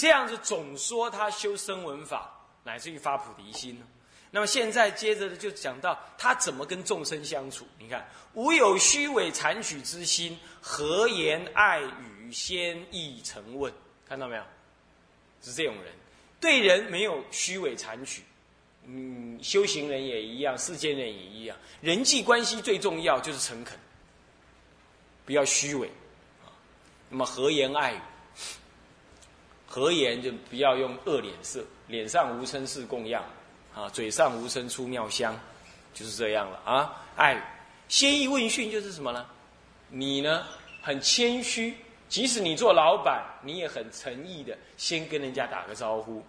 这样子总说他修声闻法，乃至于发菩提心。那么现在接着就讲到他怎么跟众生相处。你看，无有虚伪残取之心，何言爱语，先意诚问，看到没有？是这种人，对人没有虚伪残取。嗯，修行人也一样，世间人也一样，人际关系最重要就是诚恳，不要虚伪啊。那么和言爱语，和言就不要用恶脸色，脸上无声是供养。啊，嘴上无声出妙香，就是这样了啊！爱先意问讯就是什么呢？你呢很谦虚，即使你做老板，你也很诚意的先跟人家打个招呼，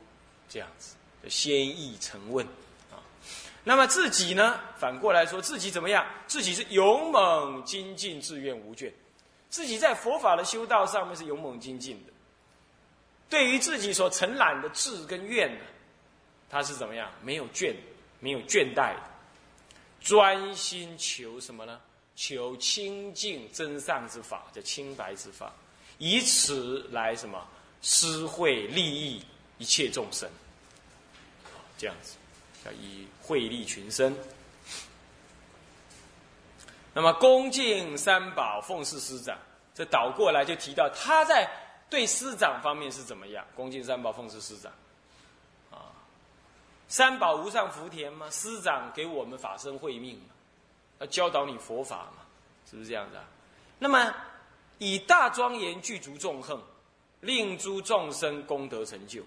这样子先意诚问啊。那么自己呢，反过来说自己怎么样？自己是勇猛精进，自愿无倦。自己在佛法的修道上面是勇猛精进的。对于自己所承揽的志跟愿呢？他是怎么样？没有倦，没有倦怠，专心求什么呢？求清净真上之法，叫清白之法，以此来什么施惠利益一切众生。这样子，叫以惠利群生。那么恭敬三宝，奉事师长，这倒过来就提到他在对师长方面是怎么样？恭敬三宝，奉事师长。啊三宝无上福田吗？师长给我们法身慧命嘛，要教导你佛法嘛，是不是这样子啊？那么以大庄严具足众恨，令诸众生功德成就。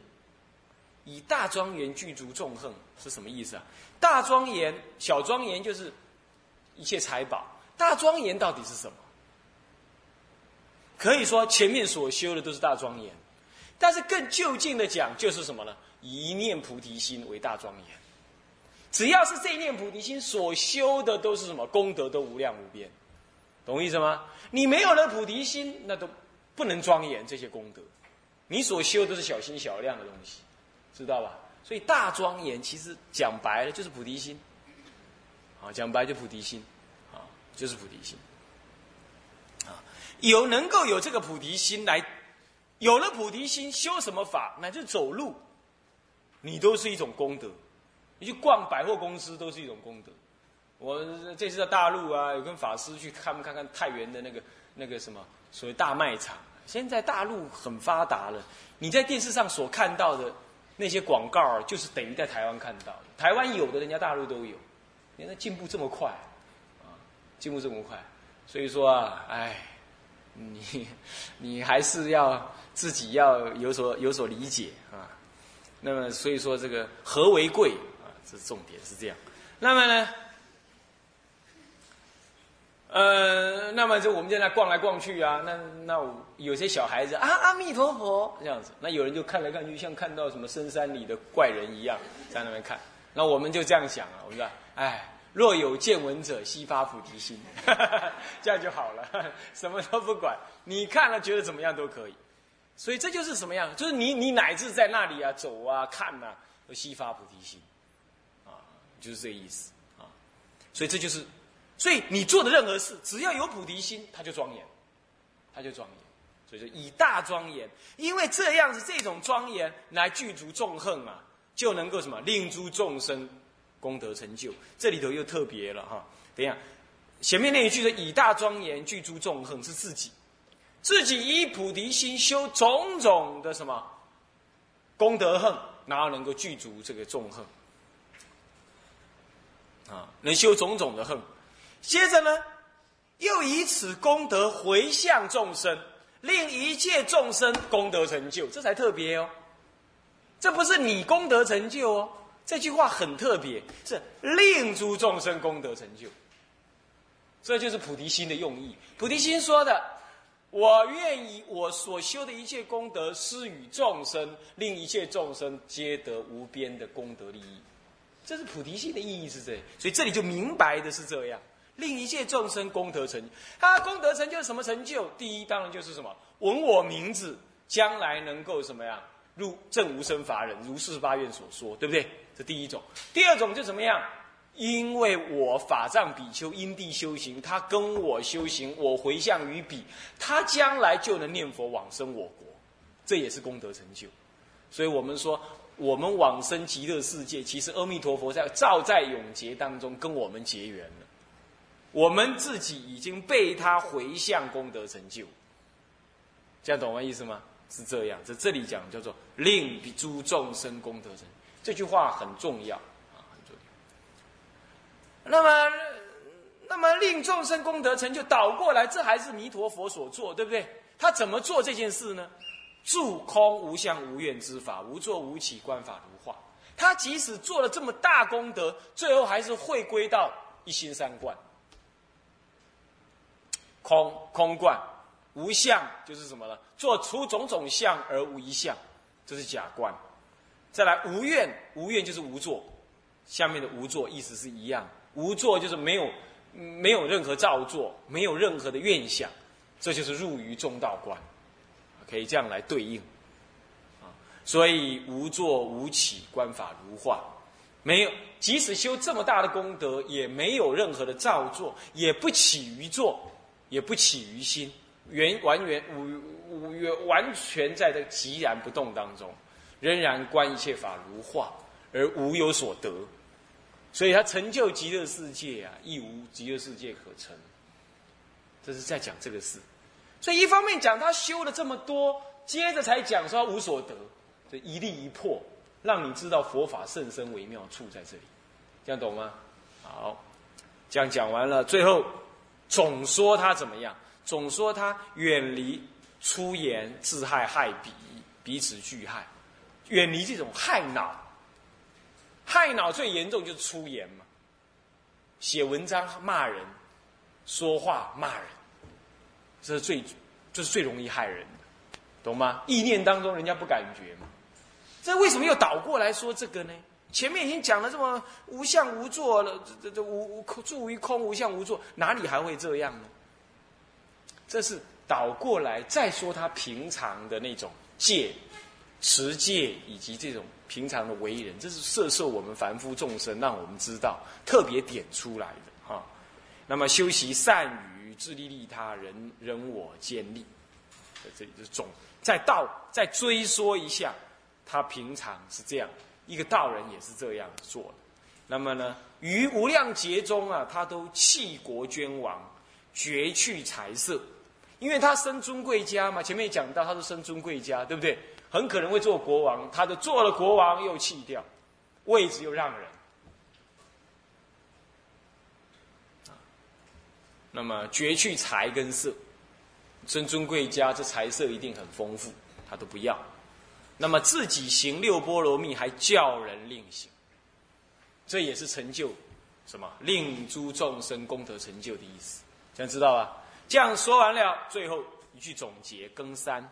以大庄严具足众恨是什么意思啊？大庄严、小庄严就是一切财宝，大庄严到底是什么？可以说前面所修的都是大庄严，但是更就近的讲就是什么呢？一念菩提心为大庄严，只要是这一念菩提心所修的都是什么？功德都无量无边，懂我意思吗？你没有了菩提心，那都不能庄严这些功德，你所修都是小心小量的东西，知道吧？所以大庄严其实讲白了就是菩提心，啊，讲白就菩提心，啊，就是菩提心，有能够有这个菩提心来，有了菩提心修什么法，乃就走路。你都是一种功德，你去逛百货公司都是一种功德。我这次在大陆啊，有跟法师去看看看太原的那个那个什么所谓大卖场。现在大陆很发达了，你在电视上所看到的那些广告，就是等于在台湾看到的。台湾有的，人家大陆都有。原来进步这么快，啊，进步这么快，所以说啊，哎，你你还是要自己要有所有所理解啊。那么，所以说这个和为贵啊，这重点是这样。那么呢，呃，那么就我们就在逛来逛去啊。那那有些小孩子啊，阿弥陀佛这样子。那有人就看来看去，像看到什么深山里的怪人一样，在那边看。那我们就这样想啊，我们说，哎，若有见闻者，悉发菩提心，这样就好了，什么都不管，你看了觉得怎么样都可以。所以这就是什么样？就是你你乃至在那里啊走啊看呐，都悉发菩提心，啊，就是这意思啊。所以这就是，所以你做的任何事，只要有菩提心，它就庄严，它就庄严。所以说以大庄严，因为这样子这种庄严来具足众恨啊，就能够什么令诸众生功德成就。这里头又特别了哈。等一下，前面那一句的以大庄严具诸众恨是自己。自己以菩提心修种种的什么功德恨，然后能够具足这个众恨啊，能修种种的恨。接着呢，又以此功德回向众生，令一切众生功德成就，这才特别哦。这不是你功德成就哦，这句话很特别，是令诸众生功德成就。这就是菩提心的用意。菩提心说的。我愿意我所修的一切功德施与众生，令一切众生皆得无边的功德利益。这是菩提心的意义是这样，所以这里就明白的是这样，令一切众生功德成。他功德成就什么成就？第一当然就是什么闻我名字，将来能够什么呀？入正无生法忍，如四十八愿所说，对不对？这第一种。第二种就怎么样？因为我法藏比丘因地修行，他跟我修行，我回向于彼，他将来就能念佛往生我国，这也是功德成就。所以我们说，我们往生极乐世界，其实阿弥陀佛在照在永劫当中跟我们结缘了。我们自己已经被他回向功德成就，这样懂我意思吗？是这样，在这里讲叫做令诸众生功德成就，这句话很重要啊，很重要。那么，那么令众生功德成就，倒过来，这还是弥陀佛所做，对不对？他怎么做这件事呢？住空无相无愿之法，无作无起，观法如画。他即使做了这么大功德，最后还是会归到一心三观。空空观，无相就是什么呢？做出种种相而无一相，这是假观。再来无愿，无愿就是无作。下面的无作意思是一样，无作就是没有没有任何造作，没有任何的愿想，这就是入于中道观，可以这样来对应。啊，所以无作无起，观法如画，没有即使修这么大的功德，也没有任何的造作，也不起于作。也不起于心，原完原无无完全在这个寂然不动当中，仍然观一切法如画，而无有所得，所以他成就极乐世界啊，亦无极乐世界可成。这是在讲这个事，所以一方面讲他修了这么多，接着才讲说他无所得，这一立一破，让你知道佛法甚深微妙处在这里，这样懂吗？好，这样讲完了，最后。总说他怎么样？总说他远离出言自害害彼，彼此俱害，远离这种害脑。害脑最严重就是出言嘛，写文章骂人，说话骂人，这是最，这是最容易害人的，懂吗？意念当中人家不感觉嘛，这为什么又倒过来说这个呢？前面已经讲了这么无相无作了，这这这无无住于空无相无作，哪里还会这样呢？这是倒过来再说他平常的那种戒、持戒以及这种平常的为人，这是摄受我们凡夫众生，让我们知道特别点出来的哈。那么修习善语，自利利他人，人我兼利，在这里是总再道再追说一下，他平常是这样。一个道人也是这样做的，那么呢，于无量劫中啊，他都弃国捐王，绝去财色，因为他生尊贵家嘛。前面讲到他是生尊贵家，对不对？很可能会做国王，他都做了国王又弃掉，位置又让人。那么绝去财跟色，尊尊贵家这财色一定很丰富，他都不要。那么自己行六波罗蜜，还叫人令行，这也是成就什么？令诸众生功德成就的意思，这样知道吧？这样说完了，最后一句总结：更三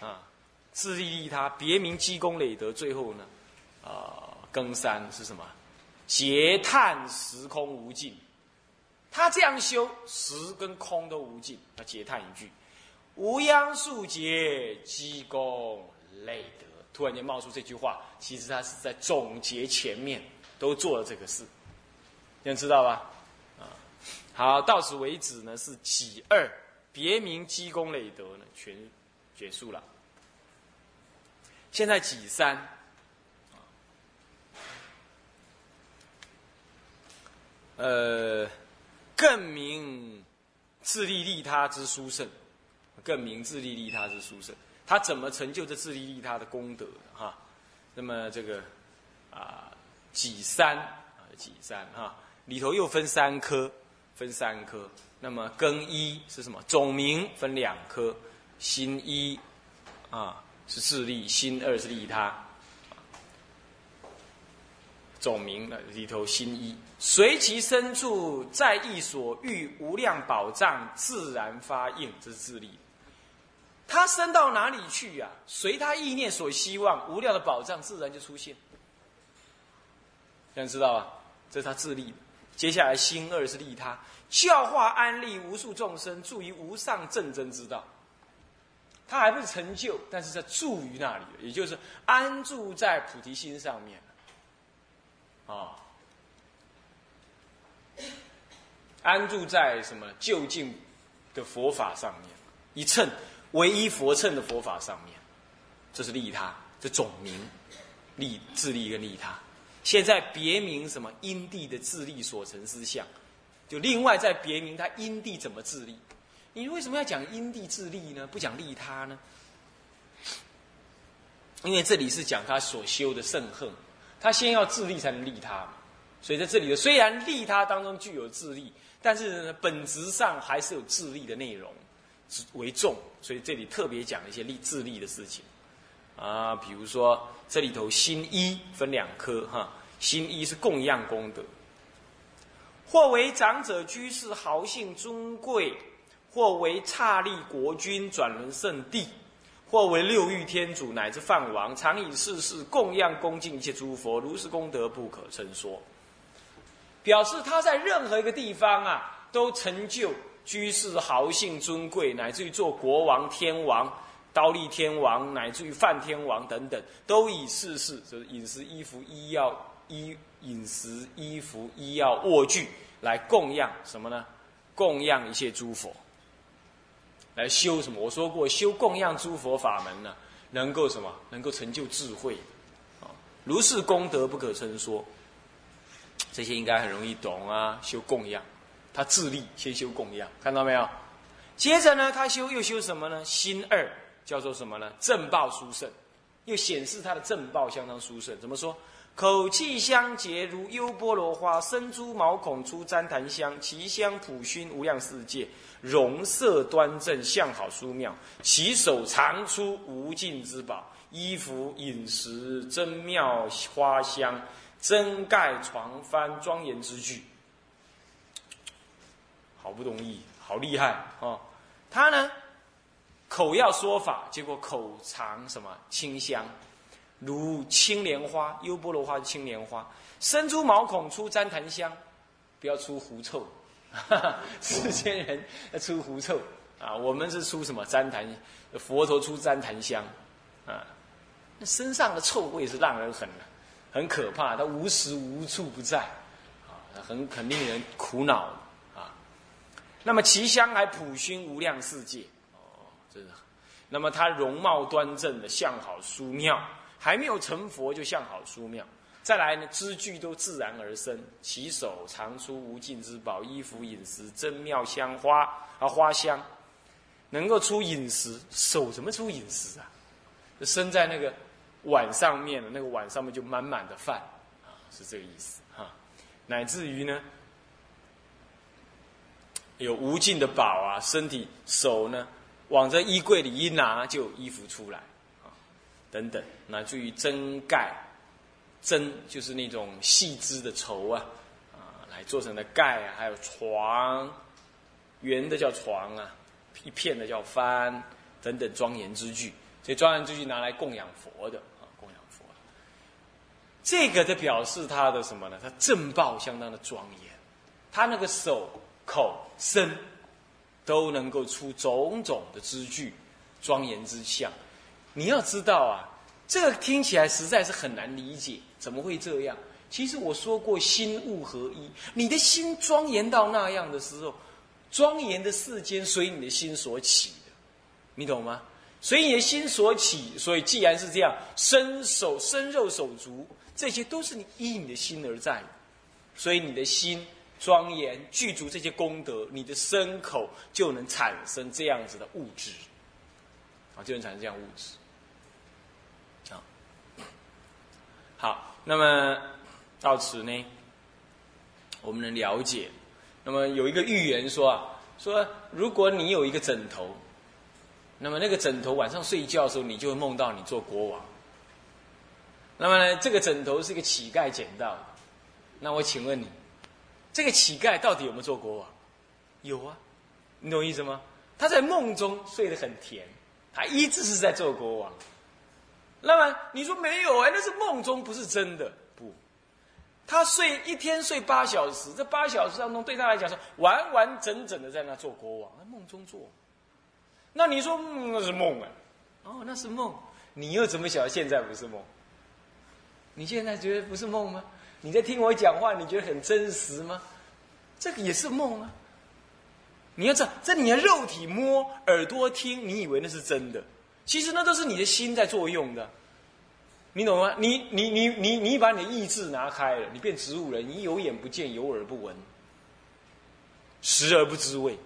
啊，自利利他，别名积功累德。最后呢，啊，更三是什么？劫叹时空无尽。他这样修，时跟空都无尽。他劫叹一句：无央数劫，积功。累德突然间冒出这句话，其实他是在总结前面都做了这个事，你知道吧？啊，好，到此为止呢，是己二，别名积功累德呢，全结束了。现在己三，呃，更名自利利他之殊胜，更名自利利他之殊胜。他怎么成就这自利利他的功德哈？那么这个啊，己三啊，己三哈，里头又分三科，分三科。那么庚一是什么？总名分两科，心一啊是自利，心二是利他。总名里头心一，随其深处，在意所欲无量宝藏，自然发应，这是自利。他升到哪里去呀？随他意念所希望，无量的宝藏自然就出现。这样知道吧？这是他自利。接下来心二是利他，教化安利无数众生，住于无上正真之道。他还不是成就，但是在住于那里，也就是安住在菩提心上面啊，安住在什么就近的佛法上面，一称。唯一佛乘的佛法上面，这是利他，这总名，利自利跟利他。现在别名什么因地的自利所成思想，就另外再别名他因地怎么自利？你为什么要讲因地自利呢？不讲利他呢？因为这里是讲他所修的圣恨，他先要自利才能利他，所以在这里的虽然利他当中具有自利，但是本质上还是有自利的内容为重，所以这里特别讲一些利自利的事情。啊，比如说这里头心一分两科哈，心一是供养功德，或为长者居士豪姓尊贵，或为刹利国君转轮圣地，或为六欲天主乃至梵王，常以世事供养恭敬一切诸佛，如是功德不可称说。表示他在任何一个地方啊，都成就居士豪姓尊贵，乃至于做国王天王。刀立天王乃至于梵天王等等，都以世事就是饮食、衣服、医药、衣饮食、衣服、医药、卧具来供养什么呢？供养一切诸佛，来修什么？我说过，修供养诸佛法门呢，能够什么？能够成就智慧啊！如是功德不可称说，这些应该很容易懂啊。修供养，他自立先修供养，看到没有？接着呢，他修又修什么呢？心二。叫做什么呢？正报殊胜，又显示他的正报相当殊胜。怎么说？口气香洁如优波罗花，生珠毛孔出旃檀香，其香普熏无量世界，容色端正，相好殊妙。其手常出无尽之宝，衣服饮食真妙花香，真盖床幡庄严之具。好不容易，好厉害啊！他呢？口要说法，结果口尝什么清香，如青莲花、优波罗花的青莲花，伸出毛孔出旃檀香，不要出狐臭，世间人要出狐臭。啊，我们是出什么旃檀，佛陀出旃檀香。啊，那身上的臭味是让人很很可怕，他无时无处不在。啊，很很令人苦恼。啊。那么其香还普熏无量世界。哦，真的，那么他容貌端正的相好殊妙，还没有成佛就相好书妙。再来呢，知具都自然而生，其手常出无尽之宝，衣服饮食真妙香花啊花香，能够出饮食，手怎么出饮食啊？生在那个碗上面的那个碗上面就满满的饭啊，是这个意思哈。乃至于呢，有无尽的宝啊，身体手呢。往这衣柜里一拿，就有衣服出来，等等，乃至于真盖，真就是那种细枝的绸啊，啊，来做成的盖啊，还有床，圆的叫床啊，一片的叫幡，等等庄严之具，这庄严之具拿来供养佛的啊，供养佛。这个的表示他的什么呢？他正报相当的庄严，他那个手、口、身。都能够出种种的之具，庄严之相。你要知道啊，这个听起来实在是很难理解，怎么会这样？其实我说过，心物合一。你的心庄严到那样的时候，庄严的世间随你的心所起的，你懂吗？随你的心所起，所以既然是这样，身手、身肉、手足，这些都是你依你的心而在，所以你的心。庄严具足这些功德，你的身口就能产生这样子的物质，啊，就能产生这样物质。好，好，那么到此呢，我们能了解。那么有一个预言说啊，说如果你有一个枕头，那么那个枕头晚上睡觉的时候，你就会梦到你做国王。那么呢，这个枕头是一个乞丐捡到的，那我请问你。这个乞丐到底有没有做国王？有啊，你懂意思吗？他在梦中睡得很甜，他一直是在做国王。那么你说没有哎，那是梦中，不是真的。不，他睡一天睡八小时，这八小时当中对他来讲是完完整整的在那做国王，梦中做。那你说那是梦啊？哦，那是梦。你又怎么晓得现在不是梦？你现在觉得不是梦吗？你在听我讲话，你觉得很真实吗？这个也是梦啊！你要知道，这你的肉体摸、耳朵听，你以为那是真的，其实那都是你的心在作用的，你懂吗？你你你你你把你的意志拿开了，你变植物人，你有眼不见，有耳不闻，食而不知味，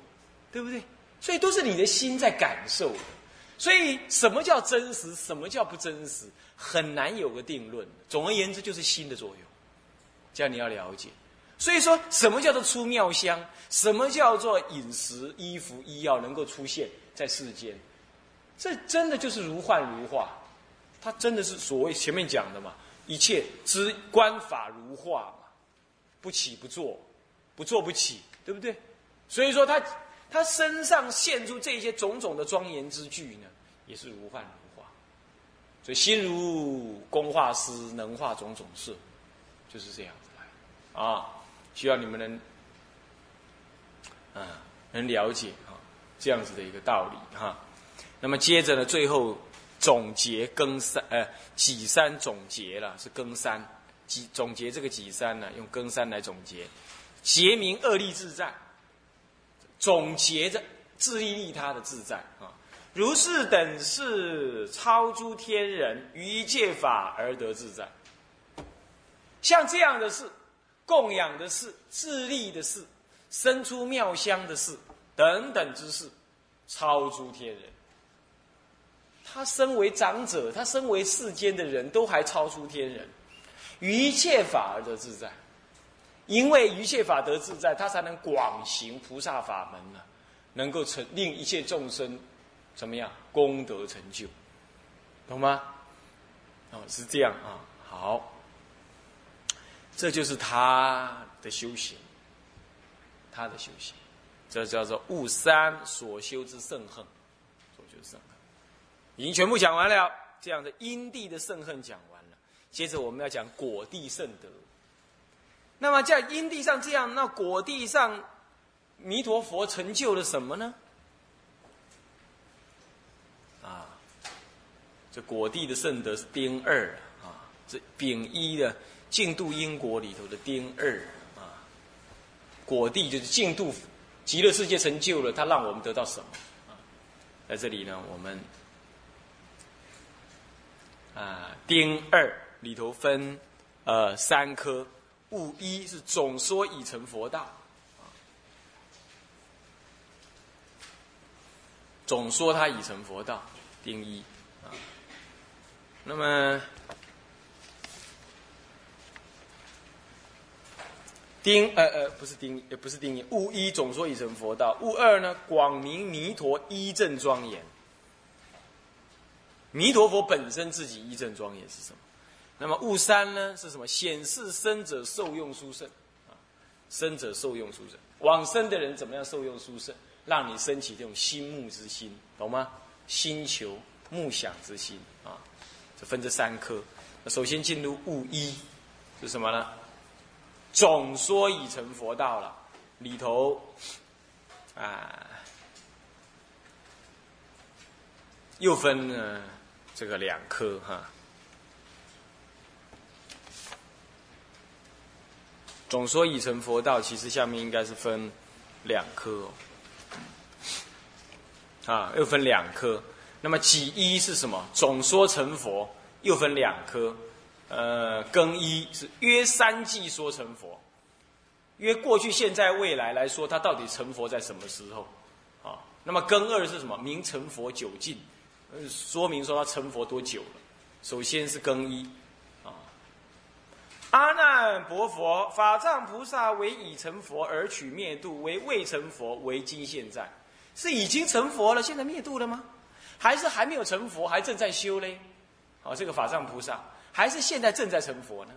对不对？所以都是你的心在感受的。所以什么叫真实？什么叫不真实？很难有个定论。总而言之，就是心的作用，这样你要了解。所以说什么叫做出妙香？什么叫做饮食、衣服、医药能够出现在世间？这真的就是如幻如化，它真的是所谓前面讲的嘛，一切之观法如化嘛，不起不坐，不坐不起，对不对？所以说他他身上现出这些种种的庄严之具呢，也是如幻如化。所以心如工画师，能画种种色，就是这样子来啊。需要你们能，啊，能了解哈这样子的一个道理哈。那么接着呢，最后总结更三，呃，己三总结了，是更三，几总结这个己三呢，用更三来总结，结明恶利自在，总结着自利利他的自在啊。如是等是超诸天人于一切法而得自在，像这样的事。供养的事、自利的事、生出妙香的事等等之事，超诸天人。他身为长者，他身为世间的人都还超出天人，一切法而得自在。因为一切法得自在，他才能广行菩萨法门呢，能够成令一切众生怎么样？功德成就，懂吗？哦，是这样啊，好。这就是他的修行，他的修行，这叫做悟三所修之圣恨，所修圣恨，已经全部讲完了。这样的因地的圣恨讲完了，接着我们要讲果地圣德。那么在因地上这样，那果地上，弥陀佛成就了什么呢？啊，这果地的圣德是丁二啊，这丙一的。净度因果里头的丁二啊，果地就是净度极乐世界成就了，它让我们得到什么啊？在这里呢，我们啊丁二里头分呃三科，物一是总说已成佛道，啊总说他已成佛道，丁一啊，那么。丁呃呃不是丁呃不是丁一，物一总说已成佛道，物二呢广明弥陀一正庄严。弥陀佛本身自己一正庄严是什么？那么悟三呢是什么？显示生者受用殊胜啊，生者受用殊胜，往生的人怎么样受用殊胜？让你升起这种心目之心，懂吗？心求目想之心啊，就分这三科。那首先进入悟一是什么呢？总说已成佛道了，里头啊，又分了这个两科哈。总说已成佛道，其实下面应该是分两科，啊，又分两科。那么几一是什么？总说成佛，又分两科。呃，更一是约三季说成佛，约过去、现在、未来来说，他到底成佛在什么时候？啊，那么更二是什么？明成佛久说明说他成佛多久了？首先是更衣，啊，阿难薄佛法藏菩萨为已成佛而取灭度，为未成佛为今现在，是已经成佛了，现在灭度了吗？还是还没有成佛，还正在修嘞？好，这个法藏菩萨。还是现在正在成佛呢？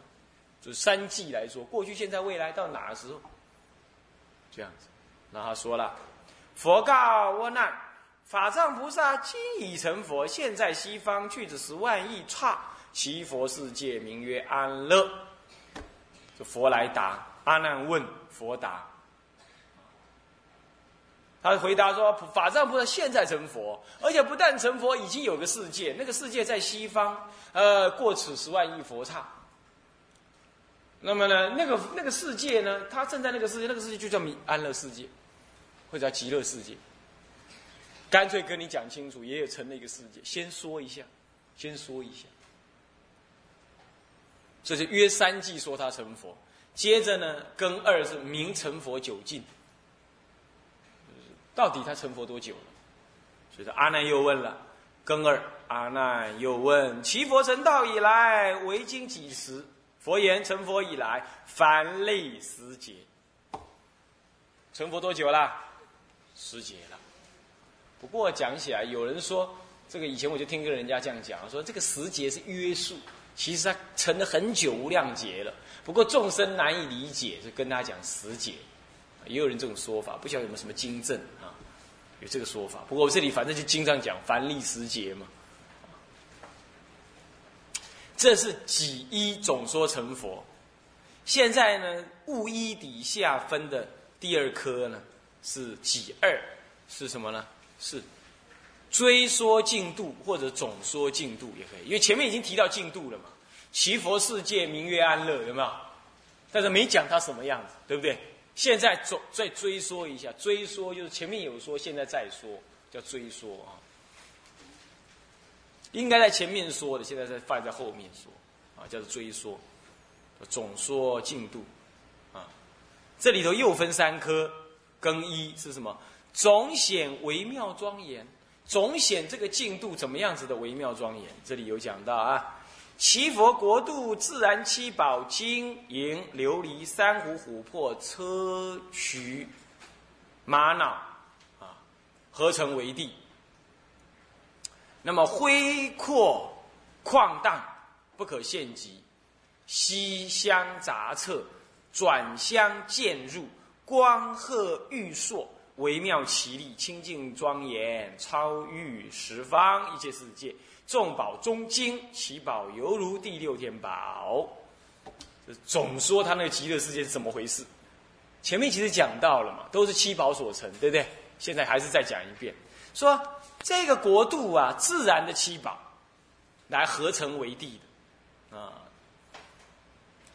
就三季来说，过去、现在、未来到哪时候？这样子，那他说了：“佛告阿难，法藏菩萨今已成佛，现在西方去至十万亿刹，其佛世界名曰安乐。”这佛来答，阿难问佛答。他回答说：“法藏菩萨现在成佛，而且不但成佛，已经有个世界，那个世界在西方，呃，过此十万亿佛刹。那么呢，那个那个世界呢，他正在那个世界，那个世界就叫弥安乐世界，或者叫极乐世界。干脆跟你讲清楚，也有成了一个世界。先说一下，先说一下。这是约三季说他成佛，接着呢，跟二是明成佛久尽。到底他成佛多久了？所以说阿难又问了，庚二阿难又问：其佛成道以来，为经几时？佛言：成佛以来，凡类十劫。成佛多久了？十劫了。不过讲起来，有人说这个以前我就听跟人家这样讲，说这个时节是约束。其实它成了很久无量劫了，不过众生难以理解，就跟他讲时节，也有人这种说法，不晓得有没有什么经证啊？有这个说法。不过我这里反正就经常讲凡历时节嘛。这是几一总说成佛。现在呢，物一底下分的第二科呢是几二，是什么呢？是。追说进度或者总说进度也可以，因为前面已经提到进度了嘛。祈佛世界名曰安乐，有没有？但是没讲它什么样子，对不对？现在总再追说一下，追说就是前面有说，现在再说，叫追说啊。应该在前面说的，现在在放在后面说，啊，叫做追说，总说进度，啊，这里头又分三科，更一是什么？总显微妙庄严。总显这个进度怎么样子的微妙庄严？这里有讲到啊，祈佛国度自然七宝金银琉璃珊瑚琥珀砗磲玛瑙啊，合成为地。那么恢阔旷荡不可限极，西香杂彻转香渐入光赫玉烁。微妙奇丽，清净庄严，超越十方一切世界。众宝中精，其宝犹如第六天宝。总说他那个极乐世界是怎么回事？前面其实讲到了嘛，都是七宝所成，对不对？现在还是再讲一遍，说这个国度啊，自然的七宝来合成为地的啊，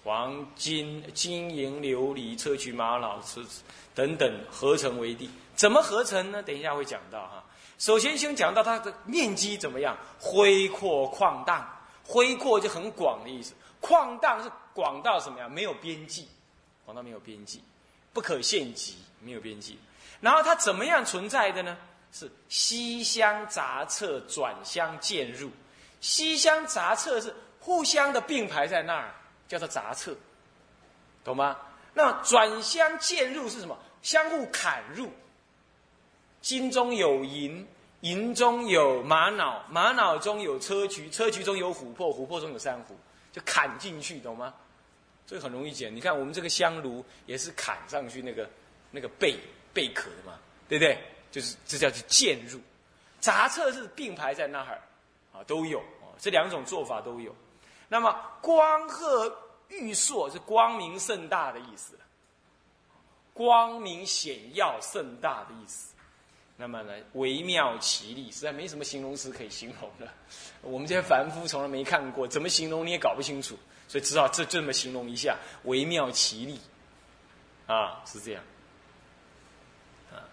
黄金、金银、琉璃、砗磲、玛瑙、瓷。等等合成为地，怎么合成呢？等一下会讲到哈。首先先讲到它的面积怎么样，恢阔旷荡。恢阔就很广的意思，旷荡是广到什么样？没有边际，广到没有边际，不可限极，没有边际。然后它怎么样存在的呢？是西厢杂侧，转相渐入。西厢杂侧是互相的并排在那儿，叫做杂侧，懂吗？那转相渐入是什么？相互砍入，金中有银，银中有玛瑙，玛瑙中有砗磲，砗磲中有琥珀，琥珀中有珊瑚，就砍进去，懂吗？这个很容易捡。你看我们这个香炉也是砍上去那个那个贝贝壳嘛，对不对？就是这叫做渐入。杂册是并排在那儿，啊，都有啊，这两种做法都有。那么光赫玉烁是光明盛大的意思。光明显耀盛大的意思，那么呢，微妙奇丽，实在没什么形容词可以形容了。我们这些凡夫从来没看过，怎么形容你也搞不清楚，所以只好这这么形容一下：微妙奇丽，啊，是这样，啊，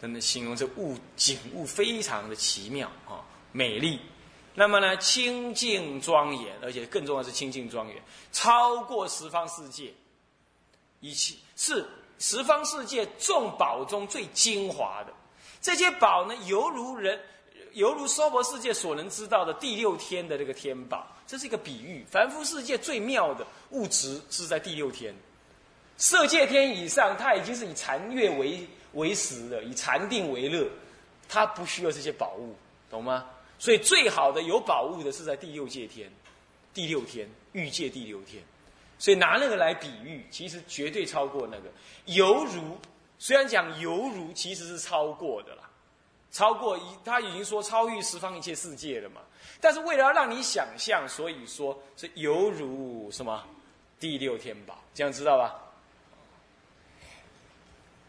真的形容这物景物非常的奇妙啊，美丽。那么呢，清净庄严，而且更重要是清净庄严，超过十方世界，一起是。十方世界众宝中最精华的这些宝呢，犹如人，犹如娑婆世界所能知道的第六天的这个天宝，这是一个比喻。凡夫世界最妙的物质是在第六天，色界天以上，它已经是以禅悦为为食的，以禅定为乐，它不需要这些宝物，懂吗？所以最好的有宝物的是在第六界天，第六天欲界第六天。所以拿那个来比喻，其实绝对超过那个。犹如虽然讲犹如，其实是超过的啦，超过一他已经说超越十方一切世界了嘛。但是为了要让你想象，所以说是犹如什么第六天宝，这样知道吧？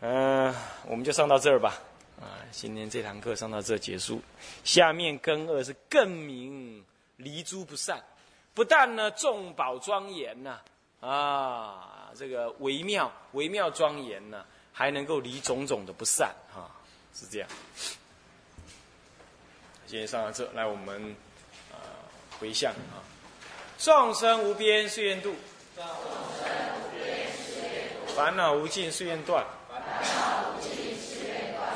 嗯，我们就上到这儿吧。啊，今天这堂课上到这结束。下面更二是更明离诸不善，不但呢众宝庄严呐。啊，这个微妙、微妙庄严呢，还能够离种种的不善，哈，是这样。今天上到这，来我们呃回向啊，众生无边誓愿度，烦恼无尽誓愿断，